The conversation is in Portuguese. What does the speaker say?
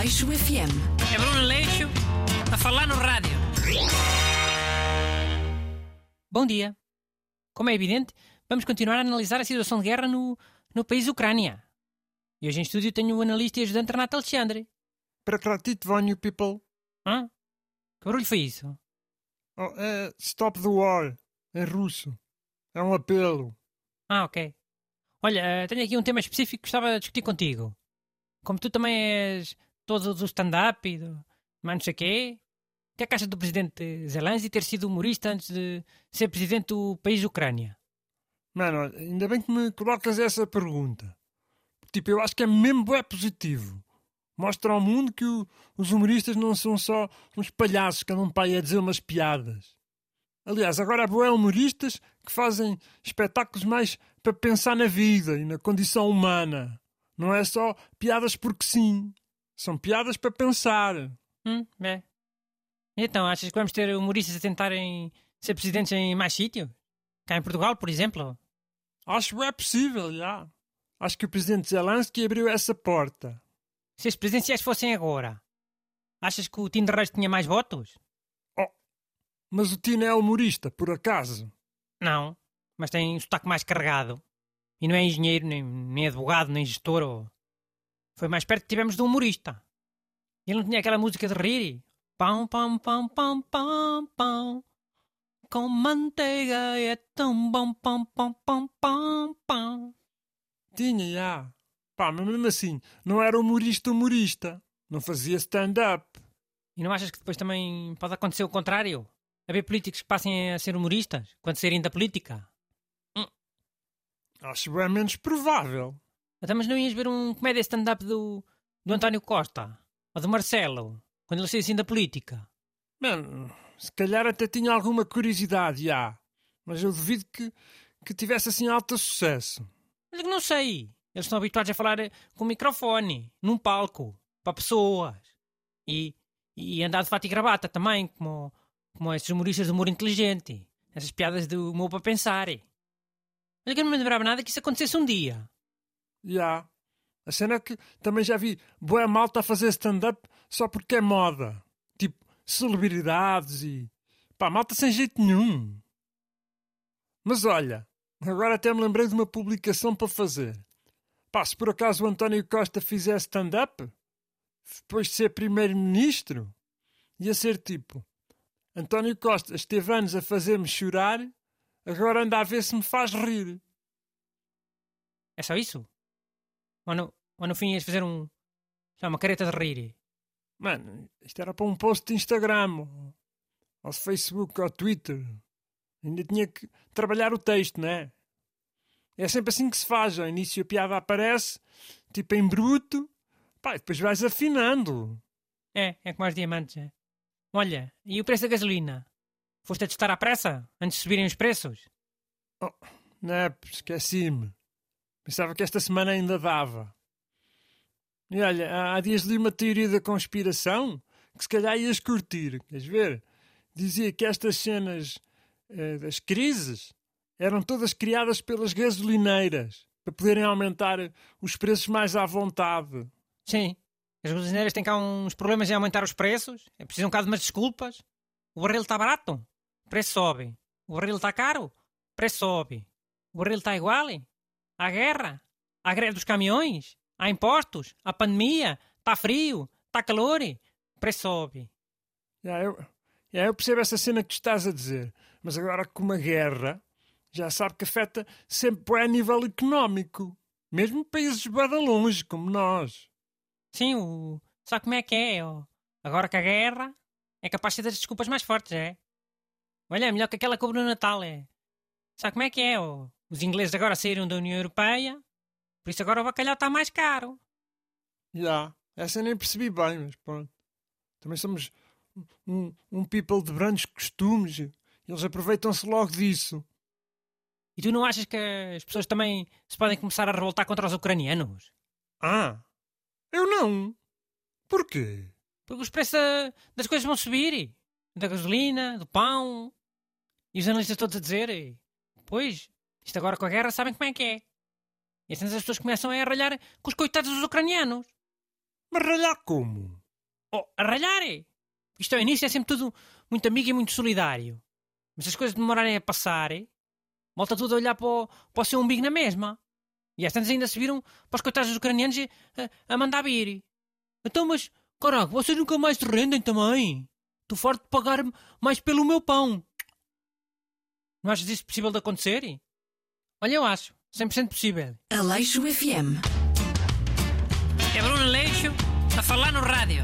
Aleixo FM. É Bruno Leixo a falar no rádio. Bom dia. Como é evidente, vamos continuar a analisar a situação de guerra no, no país Ucrânia. E hoje em estúdio tenho o analista e ajudante Renato Alexandre. Прекратить войну, people. Hã? Que barulho foi isso? Oh, é Stop the War, em russo. É um apelo. Ah, ok. Olha, eh, tenho aqui um tema específico que gostava de discutir contigo. Como tu também és todo do stand-up mas não sei quê, o que é que achas do presidente Zelensky ter sido humorista antes de ser presidente do país Ucrânia? Mano, ainda bem que me colocas essa pergunta. Tipo, eu acho que é mesmo é positivo. Mostra ao mundo que o- os humoristas não são só uns palhaços que andam para aí a dizer umas piadas. Aliás, agora há humoristas que fazem espetáculos mais para pensar na vida e na condição humana. Não é só piadas porque sim. São piadas para pensar. Hum, é. Então, achas que vamos ter humoristas a tentarem ser presidentes em mais sítios? Cá em Portugal, por exemplo? Acho que é possível, já. Acho que o presidente Zelensky abriu essa porta. Se as presidenciais fossem agora, achas que o Tim de Reis tinha mais votos? Mas o Tino é humorista, por acaso? Não, mas tem um sotaque mais carregado. E não é engenheiro, nem, nem advogado, nem gestor. Ou... Foi mais perto que tivemos de um humorista. Ele não tinha aquela música de rir. Pão, pão, pão, pão, pão, pão. Com manteiga é tão bom, pão, pão, pão, pão, pão. Tinha, já. Pá, mas mesmo assim, não era humorista humorista. Não fazia stand-up. E não achas que depois também pode acontecer o contrário? Haver políticos que passem a ser humoristas quando saírem da política? Acho bem menos provável. Até mas não ias ver um comédia stand-up do, do António Costa ou do Marcelo quando ele saiu assim da política? Mano, se calhar até tinha alguma curiosidade, já. Mas eu duvido que, que tivesse assim alto sucesso. Mas é que não sei. Eles estão habituados a falar eh, com um microfone, num palco, para pessoas. E, e andar de fato e gravata também, como, como esses humoristas de humor inteligente. Essas piadas de humor para pensar. Mas é que eu não me lembrava nada que isso acontecesse um dia. Já. A cena é que também já vi boa malta a fazer stand-up só porque é moda. Tipo, celebridades e... Pá, malta sem jeito nenhum. Mas olha, agora até me lembrei de uma publicação para fazer. Pá, se por acaso o António Costa fizer stand-up, depois de ser primeiro-ministro, ia ser tipo... António Costa esteve anos a fazer-me chorar, agora anda a ver se me faz rir. É só isso? Ou no, ou no fim ias fazer um. uma careta de rir? Mano, isto era para um post de Instagram, ou, Facebook, ou Twitter. Ainda tinha que trabalhar o texto, não é? É sempre assim que se faz. Ao início a piada aparece, tipo em bruto, pá, depois vais afinando. É, é como aos diamantes, é. Olha, e o preço da gasolina? Foste a testar à pressa, antes de subirem os preços? Não é? Esqueci-me. Pensava que esta semana ainda dava. E olha, há- dias li uma teoria da conspiração que se calhar ias curtir. Queres ver? Dizia que estas cenas eh, das crises eram todas criadas pelas gasolineiras para poderem aumentar os preços mais à vontade. Sim. As gasolineiras têm cá uns problemas em aumentar os preços. É preciso um bocado de umas desculpas. O barril está barato, o preço sobe. O barril está caro, o preço sobe. O barril está igual. Há guerra, há greve dos caminhões, há impostos, há pandemia, está frio, está calor, o preço sobe. Já, eu, eu percebo essa cena que tu estás a dizer, mas agora com uma guerra, já sabe que afeta sempre a nível económico. Mesmo países bada longe, como nós. Sim, o... sabe como é que é? ó? Agora que a guerra é capaz de das desculpas mais fortes, é? Olha, é melhor que aquela que no Natal, é? Sabe como é que é? ó? Os ingleses agora saíram da União Europeia, por isso agora o bacalhau está mais caro. Já, essa eu nem percebi bem, mas pronto. Também somos um, um people de grandes costumes. Eles aproveitam-se logo disso. E tu não achas que as pessoas também se podem começar a revoltar contra os ucranianos? Ah, eu não. Porquê? Porque os preços da- das coisas vão subir. Da gasolina, do pão. E os analistas todos a dizer. Pois, isto agora com a guerra sabem como é que é. E assim as pessoas começam a ralhar com os coitados dos ucranianos. Mas ralhar como? Oh, a ralhar é. Isto ao início é sempre tudo muito amigo e muito solidário. Mas se as coisas demorarem a passar, volta tudo a olhar para o, para o seu umbigo na mesma. E às tantas ainda se viram para os coitados ucranianos a, a mandar vir. Então, mas, caraca, vocês nunca mais se rendem também? Estou forte de pagar mais pelo meu pão. Não achas isso possível de acontecer? Olha, eu acho. 100% possível. Aleixo FM. É Bruno Aleixo a falar no rádio.